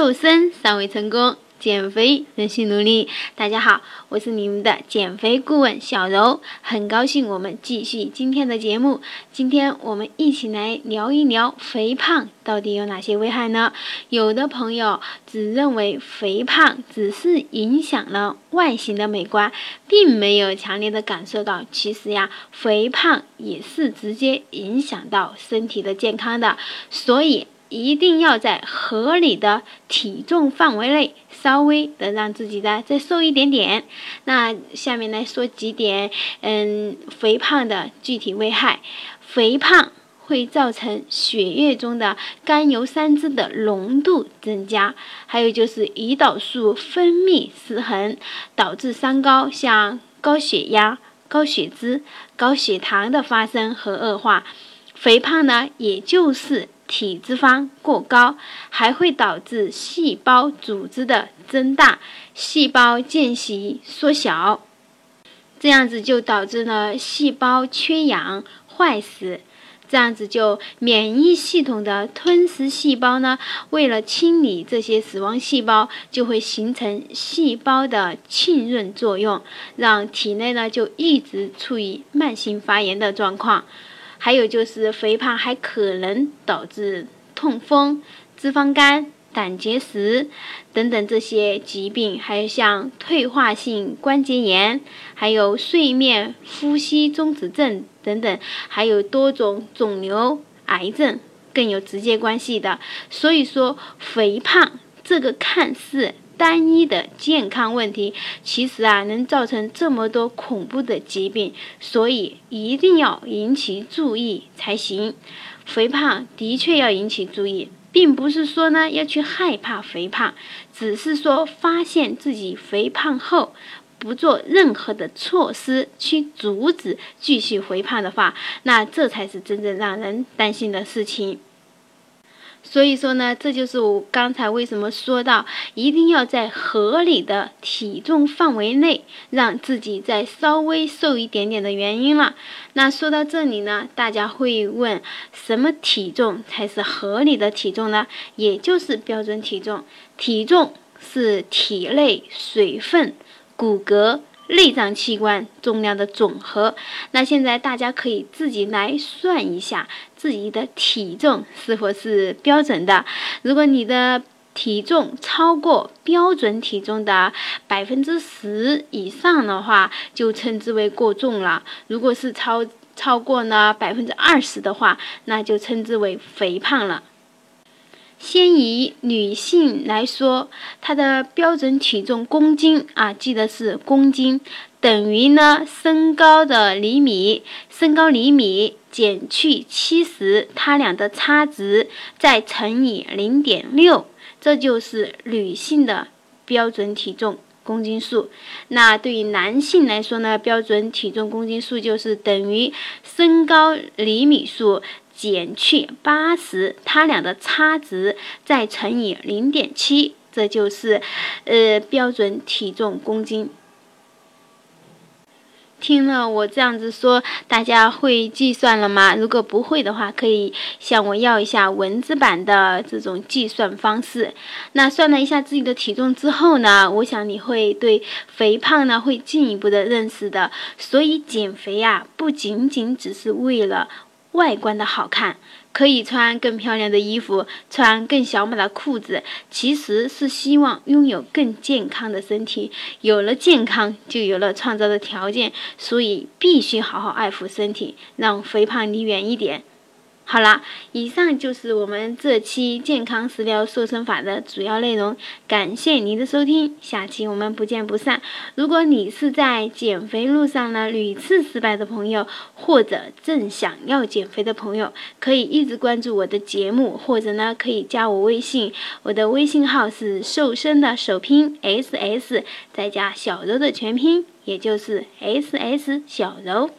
瘦身尚未成功。减肥仍需努力。大家好，我是你们的减肥顾问小柔，很高兴我们继续今天的节目。今天我们一起来聊一聊肥胖到底有哪些危害呢？有的朋友只认为肥胖只是影响了外形的美观，并没有强烈的感受到，其实呀，肥胖也是直接影响到身体的健康的。所以。一定要在合理的体重范围内，稍微的让自己的再瘦一点点。那下面来说几点，嗯，肥胖的具体危害。肥胖会造成血液中的甘油三酯的浓度增加，还有就是胰岛素分泌失衡，导致三高，像高血压、高血脂、高血糖的发生和恶化。肥胖呢，也就是。体脂肪过高还会导致细胞组织的增大，细胞间隙缩小，这样子就导致了细胞缺氧坏死，这样子就免疫系统的吞噬细胞呢，为了清理这些死亡细胞，就会形成细胞的浸润作用，让体内呢就一直处于慢性发炎的状况。还有就是肥胖还可能导致痛风、脂肪肝、胆结石等等这些疾病，还有像退化性关节炎，还有睡眠呼吸中止症等等，还有多种肿瘤、癌症更有直接关系的。所以说，肥胖这个看似。单一的健康问题，其实啊能造成这么多恐怖的疾病，所以一定要引起注意才行。肥胖的确要引起注意，并不是说呢要去害怕肥胖，只是说发现自己肥胖后，不做任何的措施去阻止继续肥胖的话，那这才是真正让人担心的事情。所以说呢，这就是我刚才为什么说到一定要在合理的体重范围内，让自己再稍微瘦一点点的原因了。那说到这里呢，大家会问，什么体重才是合理的体重呢？也就是标准体重。体重是体内水分、骨骼。内脏器官重量的总和，那现在大家可以自己来算一下自己的体重是否是标准的。如果你的体重超过标准体重的百分之十以上的话，就称之为过重了；如果是超超过呢百分之二十的话，那就称之为肥胖了。先以女性来说，她的标准体重公斤啊，记得是公斤，等于呢身高的厘米，身高厘米减去七十，它俩的差值再乘以零点六，这就是女性的标准体重公斤数。那对于男性来说呢，标准体重公斤数就是等于身高厘米数。减去八十，它俩的差值再乘以零点七，这就是，呃，标准体重公斤。听了我这样子说，大家会计算了吗？如果不会的话，可以向我要一下文字版的这种计算方式。那算了一下自己的体重之后呢，我想你会对肥胖呢会进一步的认识的。所以减肥呀，不仅仅只是为了。外观的好看，可以穿更漂亮的衣服，穿更小码的裤子，其实是希望拥有更健康的身体。有了健康，就有了创造的条件，所以必须好好爱护身体，让肥胖离远一点。好了，以上就是我们这期健康食疗瘦身法的主要内容。感谢您的收听，下期我们不见不散。如果你是在减肥路上呢屡次失败的朋友，或者正想要减肥的朋友，可以一直关注我的节目，或者呢可以加我微信，我的微信号是瘦身的首拼 S S 再加小柔的全拼，也就是 S S 小柔。